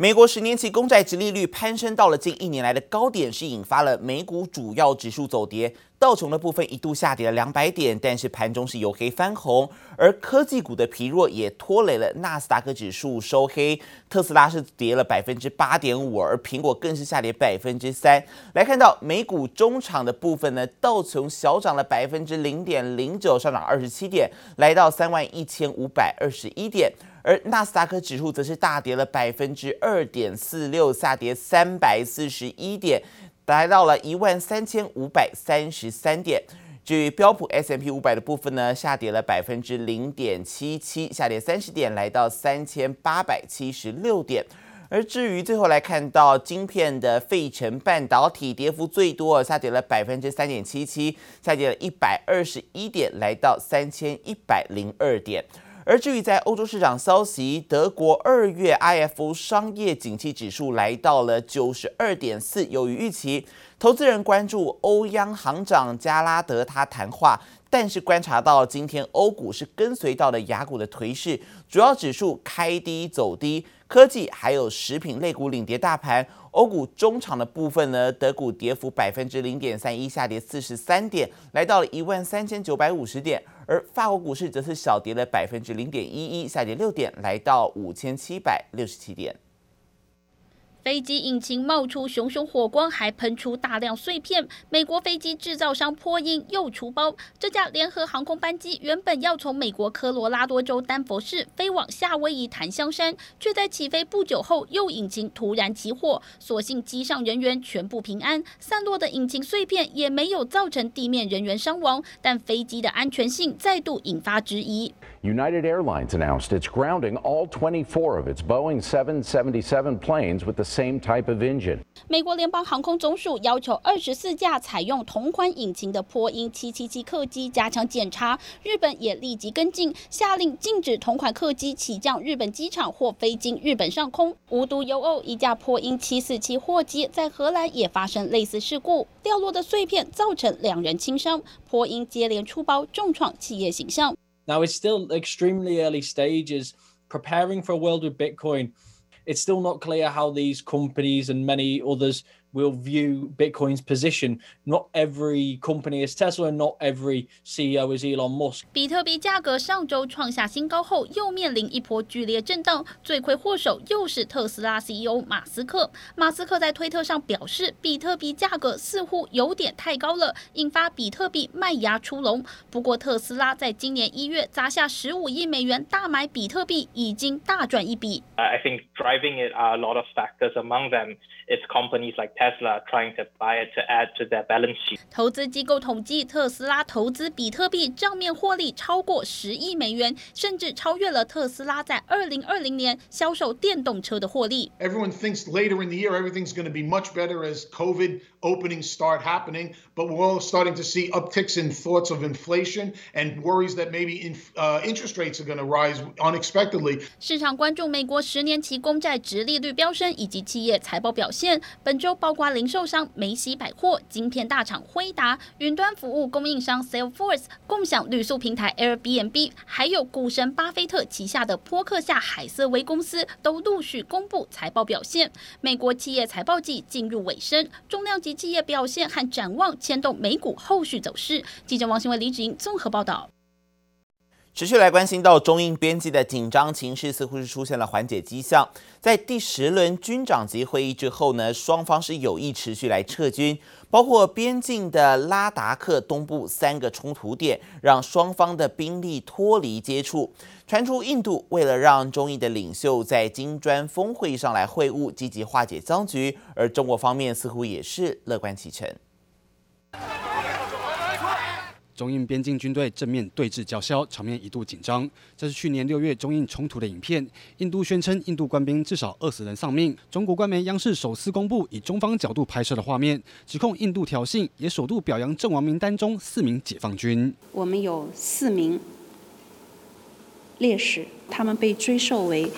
美国十年期公债殖利率攀升到了近一年来的高点，是引发了美股主要指数走跌。道琼的部分一度下跌了两百点，但是盘中是由黑翻红。而科技股的疲弱也拖累了纳斯达克指数收黑。特斯拉是跌了百分之八点五，而苹果更是下跌百分之三。来看到美股中场的部分呢，道琼小涨了百分之零点零九，上涨二十七点，来到三万一千五百二十一点。而纳斯达克指数则是大跌了百分之二点四六，下跌三百四十一点，来到了一万三千五百三十三点。至于标普 S M P 五百的部分呢，下跌了百分之零点七七，下跌三十点，来到三千八百七十六点。而至于最后来看到晶片的费城半导体，跌幅最多，下跌了百分之三点七七，下跌了一百二十一点，来到三千一百零二点。而至于在欧洲市场消息，德国二月 IFO 商业景气指数来到了九十二点四，优于预期。投资人关注欧央行长加拉德他谈话，但是观察到今天欧股是跟随到了雅股的颓势，主要指数开低走低，科技还有食品类股领跌大盘。欧股中场的部分呢，德股跌幅百分之零点三一，下跌四十三点，来到了一万三千九百五十点。而法国股市则是小跌了百分之零点一一，下跌六点，来到五千七百六十七点。飞机引擎冒出熊熊火光，还喷出大量碎片。美国飞机制造商波音又出包，这架联合航空班机原本要从美国科罗拉多州丹佛市飞往夏威夷檀香山，却在起飞不久后右引擎突然起火。所幸机上人员全部平安，散落的引擎碎片也没有造成地面人员伤亡，但飞机的安全性再度引发质疑。United Airlines announced it's grounding all 24 of its Boeing 777 planes with the same type of engine. 美国联邦航空总署要求二十四架采用同款引擎的波音七七七客机加强检查。日本也立即跟进，下令禁止同款客机起降日本机场或飞经日本上空。无独有偶，一架波音七四七货机在荷兰也发生类似事故，掉落的碎片造成两人轻伤。波音接连出包，重创企业形象。Now, it's still extremely early stages preparing for a world with Bitcoin. It's still not clear how these companies and many others will view Bitcoin's position. Not every company is Tesla, and not every CEO is Elon Musk. 比特币价格上周创下新高后，又面临一波剧烈震荡，罪魁祸首又是特斯拉 CEO 马斯克。马斯克在推特上表示，比特币价格似乎有点太高了，引发比特币卖压出笼。不过，特斯拉在今年一月砸下十五亿美元大买比特币，已经大赚一笔。I think driving it are a lot of factors. Among them, it's companies like Tesla trying to buy it to add to their balance sheet。投资机构统计，特斯拉投资比特币账面获利超过十亿美元，甚至超越了特斯拉在二零二零年销售电动车的获利。Everyone thinks later in the year everything's going to be much better as COVID opening start happening, but we're all starting to see upticks in thoughts of inflation and worries that maybe in, uh, interest rates are going to rise unexpectedly。市场关注美国十年期公债殖利率飙升以及企业财报表现。本周包括零售商梅西百货、晶片大厂辉达、云端服务供应商 Salesforce、共享旅宿平台 Airbnb，还有股神巴菲特旗下的波克夏海瑟威公司，都陆续公布财报表现。美国企业财报季进入尾声，重量级企业表现和展望牵动美股后续走势。记者王新伟、李芷英综合报道。持续来关心到中印边境的紧张情势，似乎是出现了缓解迹象。在第十轮军长级会议之后呢，双方是有意持续来撤军，包括边境的拉达克东部三个冲突点，让双方的兵力脱离接触。传出印度为了让中印的领袖在金砖峰会上来会晤，积极化解僵局，而中国方面似乎也是乐观其成。中印边境军队正面对峙叫嚣，场面一度紧张。这是去年六月中印冲突的影片。印度宣称印度官兵至少二十人丧命。中国官媒央视首次公布以中方角度拍摄的画面，指控印度挑衅，也首度表扬阵亡名单中四名解放军。我们有四名烈士，他们被追授为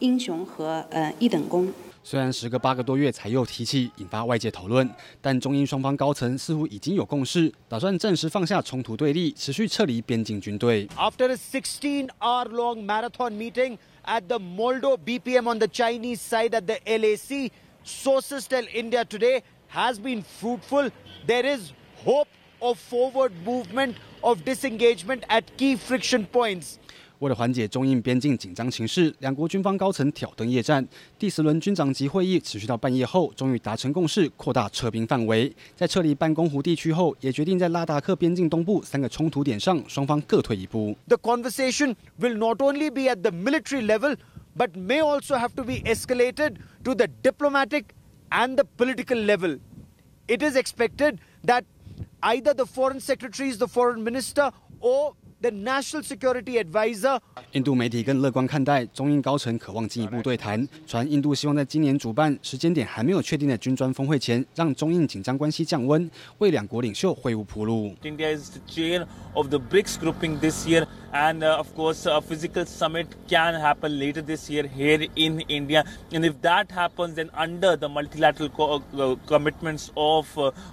英雄和呃一等功。虽然时隔八个多月才又提起，引发外界讨论，但中英双方高层似乎已经有共识，打算暂时放下冲突对立，持续撤离边境军队。After a 16-hour-long marathon meeting at the Moldo BPM on the Chinese side at the LAC. Sources tell India today has been fruitful. There is hope of forward movement of disengagement at key friction points. 为了缓解中印边境紧张情势，两国军方高层挑灯夜战。第十轮军长级会议持续到半夜后，终于达成共识，扩大撤兵范围。在撤离班公湖地区后，也决定在拉达克边境东部三个冲突点上，双方各退一步。The conversation will not only be at the military level, but may also have to be escalated to the diplomatic and the political level. It is expected that either the foreign secretaries, the foreign minister, or The national security advisor. 印度媒体更乐观看待中印高层渴望进一步对谈，传印度希望在今年主办时间点还没有确定的军专峰会前，让中印紧张关系降温，为两国领袖会晤铺路。India is the chair of the BRICS grouping this year, and of course, a physical summit can happen later this year here in India. And if that happens, then under the multilateral commitments of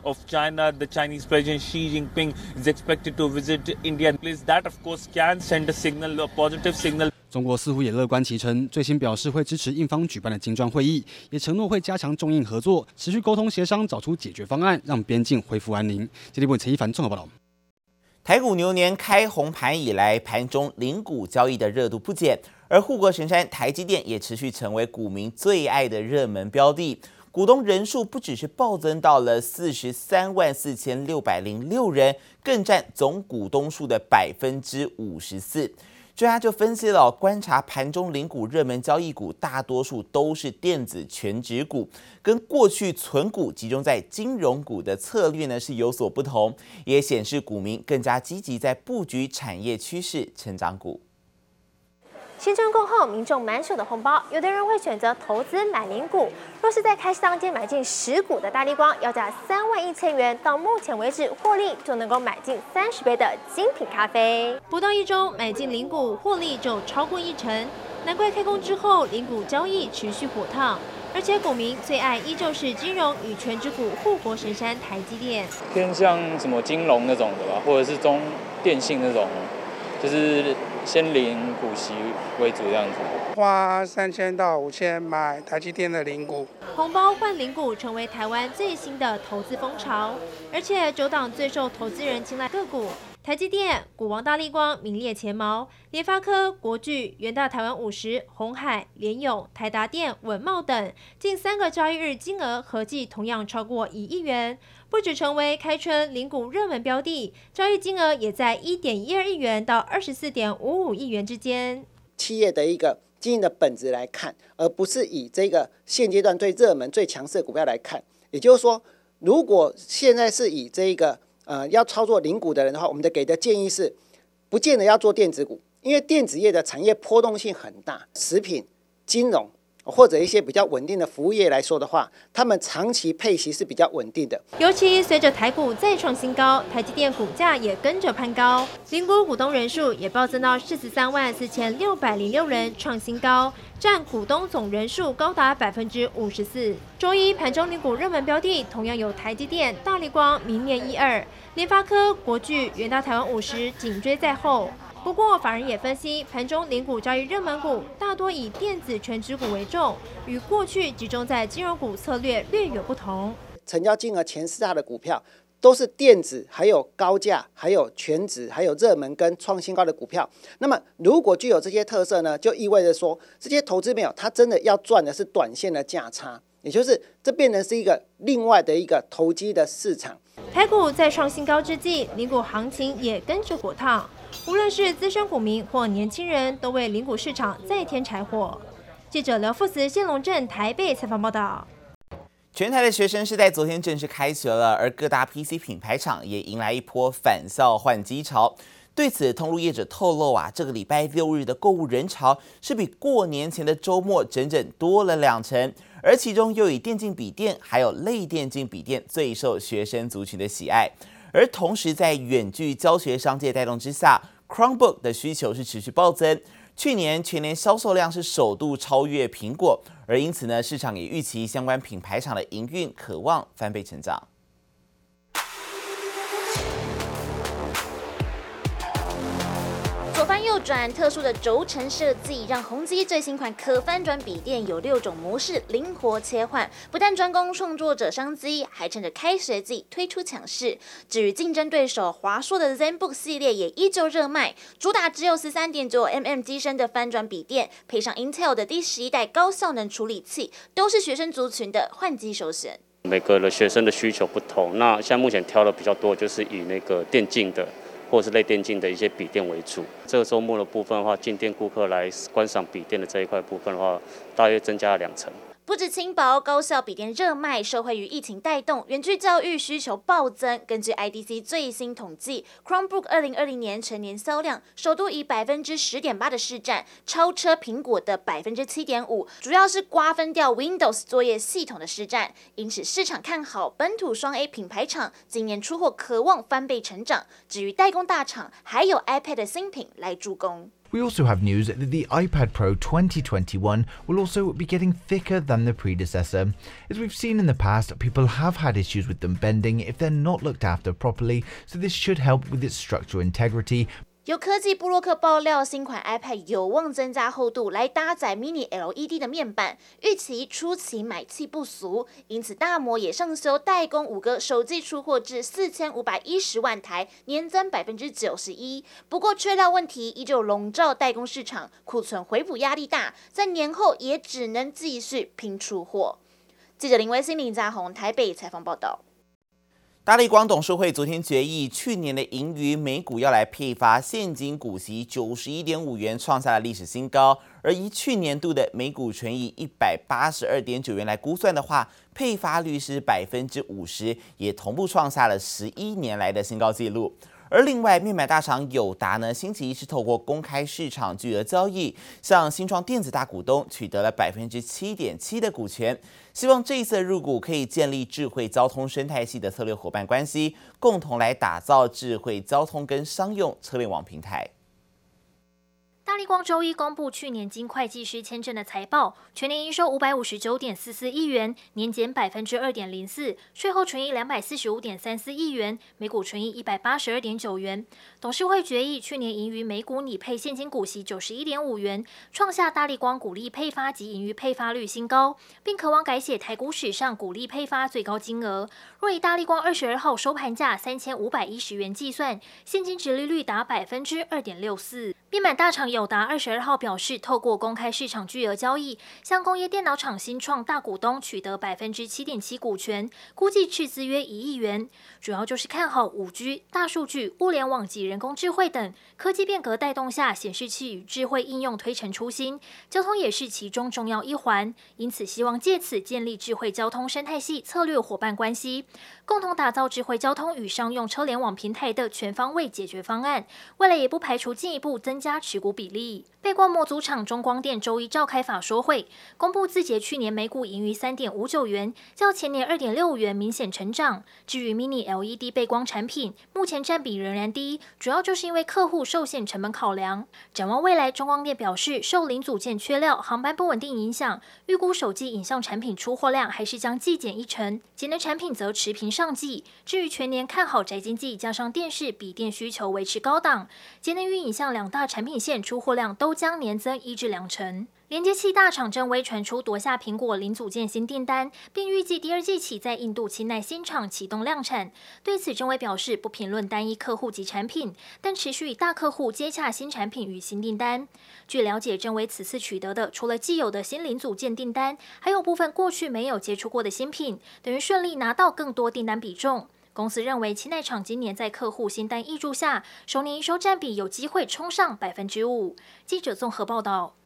of China, the Chinese President Xi Jinping is expected to visit India. Please, that of course can send a signal, a positive signal. 中国似乎也乐观其成，最新表示会支持印方举办的金砖会议，也承诺会加强中印合作，持续沟通协商，找出解决方案，让边境恢复安宁。这里为陈一凡综合报道。 台股牛年开红盘以来，盘中零股交易的热度不减，而护国神山台积电也持续成为股民最爱的热门标的，股东人数不只是暴增到了四十三万四千六百零六人，更占总股东数的百分之五十四。专家就分析了，观察盘中零股热门交易股，大多数都是电子权值股，跟过去存股集中在金融股的策略呢是有所不同，也显示股民更加积极在布局产业趋势成长股。新春过后，民众满手的红包，有的人会选择投资买零股。若是在开市当天买进十股的大力光，要价三万一千元，到目前为止获利就能够买进三十杯的精品咖啡。不到一周买进零股，获利就超过一成，难怪开工之后零股交易持续火烫。而且股民最爱依旧是金融与全值股护国神山台积电，偏向什么金融那种的吧，或者是中电信那种，就是。先领股息为主，这样子。花三千到五千买台积电的零股。红包换零股成为台湾最新的投资风潮，而且九档最受投资人青睐个股，台积电、股王大力光名列前茅，联发科、国巨、元大台湾五十、红海、联永、台达电、稳茂等，近三个交易日金额合计同样超过一亿元。不止成为开春零股热门标的，交易金额也在一点一二亿元到二十四点五五亿元之间。企业的一个经营的本质来看，而不是以这个现阶段最热门、最强势的股票来看。也就是说，如果现在是以这个呃要操作零股的人的话，我们的给的建议是，不见得要做电子股，因为电子业的产业波动性很大，食品、金融。或者一些比较稳定的服务业来说的话，他们长期配息是比较稳定的。尤其随着台股再创新高，台积电股价也跟着攀高，零股股东人数也暴增到四十三万四千六百零六人，创新高，占股东总人数高达百分之五十四。周一盘中领股热门标的同样有台积电、大立光明年一二，联发科、国巨、远大台湾五十紧追在后。不过，法人也分析，盘中零股交易热门股大多以电子全职股为重，与过去集中在金融股策略略有不同。成交金额前四大的股票都是电子，还有高价，还有全值，还有热门跟创新高的股票。那么，如果具有这些特色呢，就意味着说，这些投资朋友他真的要赚的是短线的价差，也就是这变成是一个另外的一个投机的市场。台股在创新高之际，零股行情也跟着火烫。无论是资深股民或年轻人，都为零股市场再添柴火。记者刘富慈、谢龙镇台北采访报道。全台的学生是在昨天正式开学了，而各大 PC 品牌厂也迎来一波返校换机潮。对此，通路业者透露啊，这个礼拜六日的购物人潮是比过年前的周末整整多了两成，而其中又以电竞笔电还有类电竞笔电最受学生族群的喜爱。而同时，在远距教学商界带动之下，Chromebook 的需求是持续暴增，去年全年销售量是首度超越苹果，而因此呢，市场也预期相关品牌厂的营运可望翻倍成长。右转，特殊的轴承设计让宏基最新款可翻转笔电有六种模式灵活切换，不但专攻创作者商机，还趁着开学季推出抢势。至于竞争对手华硕的 ZenBook 系列也依旧热卖，主打只有十三点九 mm 机身的翻转笔电，配上 Intel 的第十一代高效能处理器，都是学生族群的换机首选。每个的学生的需求不同，那现在目前挑的比较多，就是以那个电竞的。或是类电竞的一些笔电为主。这个周末的部分的话，进店顾客来观赏笔电的这一块部分的话，大约增加了两成。不止轻薄高效笔电热卖，受惠于疫情带动，远距教育需求暴增。根据 IDC 最新统计，Chromebook 二零二零年全年销量首度以百分之十点八的市占超车苹果的百分之七点五，主要是瓜分掉 Windows 作业系统的市占。因此市场看好本土双 A 品牌厂今年出货渴望翻倍成长。至于代工大厂，还有 iPad 的新品来助攻。We also have news that the iPad Pro 2021 will also be getting thicker than the predecessor. As we've seen in the past, people have had issues with them bending if they're not looked after properly, so this should help with its structural integrity. 有科技布洛克爆料，新款 iPad 有望增加厚度来搭载 Mini LED 的面板，预期初期买气不俗，因此大摩也上修代工五哥首季出货至四千五百一十万台，年增百分之九十一。不过缺料问题依旧笼罩代工市场，库存回补压力大，在年后也只能继续拼出货。记者林威新、林家宏台北采访报道。大力光董事会昨天决议，去年的盈余每股要来配发现金股息九十一点五元，创下了历史新高。而以去年度的每股纯益一百八十二点九元来估算的话，配发率是百分之五十，也同步创下了十一年来的新高纪录。而另外，面板大厂友达呢，星期一是透过公开市场巨额交易，向新创电子大股东取得了百分之七点七的股权，希望这一次入股可以建立智慧交通生态系的策略伙伴关系，共同来打造智慧交通跟商用车联网平台。大立光周一公布去年经会计师签证的财报，全年营收五百五十九点四四亿元，年减百分之二点零四，税后纯益两百四十五点三四亿元，每股纯益一百八十二点九元。董事会决议，去年盈余每股拟配现金股息九十一点五元，创下大立光股利配发及盈余配发率新高，并渴望改写台股史上股利配发最高金额。若以大立光二十二号收盘价三千五百一十元计算，现金殖利率达百分之二点六四。面板大厂友达二十二号表示，透过公开市场巨额交易，向工业电脑厂新创大股东取得百分之七点七股权，估计斥资约一亿元。主要就是看好五 G、大数据、物联网及人工智慧等科技变革带动下，显示器与智慧应用推陈出新，交通也是其中重要一环。因此，希望借此建立智慧交通生态系策略伙伴关系，共同打造智慧交通与商用车联网平台的全方位解决方案。未来也不排除进一步增加持股比例。背光模组厂中光电周一召开法说会，公布自结去年每股盈余三点五九元，较前年二点六元明显成长。至于 Mini LED 背光产品，目前占比仍然低，主要就是因为客户受限成本考量。展望未来，中光电表示，受零组件缺料、航班不稳定影响，预估手机影像产品出货量还是将季减一成，节能产品则持平上季。至于全年看好宅经济，加上电视、笔电需求维持高档，节能与影像两大产品线出货量都。将年增一至两成。连接器大厂正威传出夺下苹果零组件新订单，并预计第二季起在印度清奈新厂启动量产。对此，正威表示不评论单一客户及产品，但持续与大客户接洽新产品与新订单。据了解，正威此次取得的除了既有的新零组件订单，还有部分过去没有接触过的新品，等于顺利拿到更多订单比重。公司认为，清奈厂今年在客户新单挹注下，首年营收占比有机会冲上百分之五。记者综合报道。